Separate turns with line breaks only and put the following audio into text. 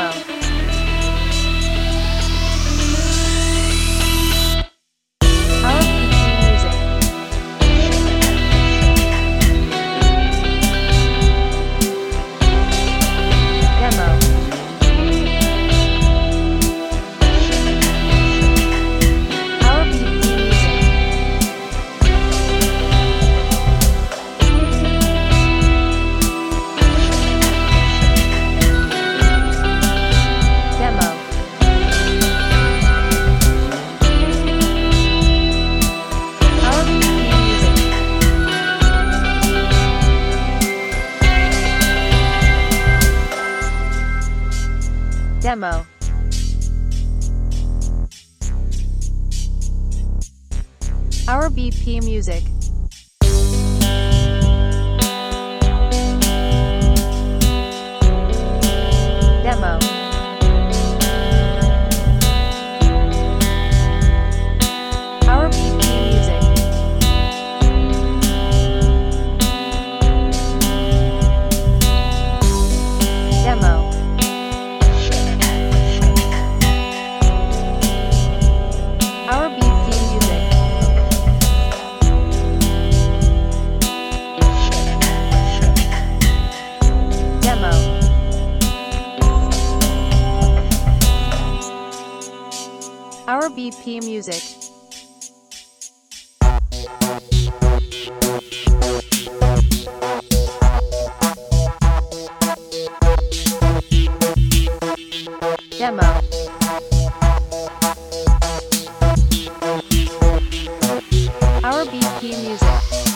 Yeah. Demo. Our BP Music. Power BP Music. Demo. Power BP Music.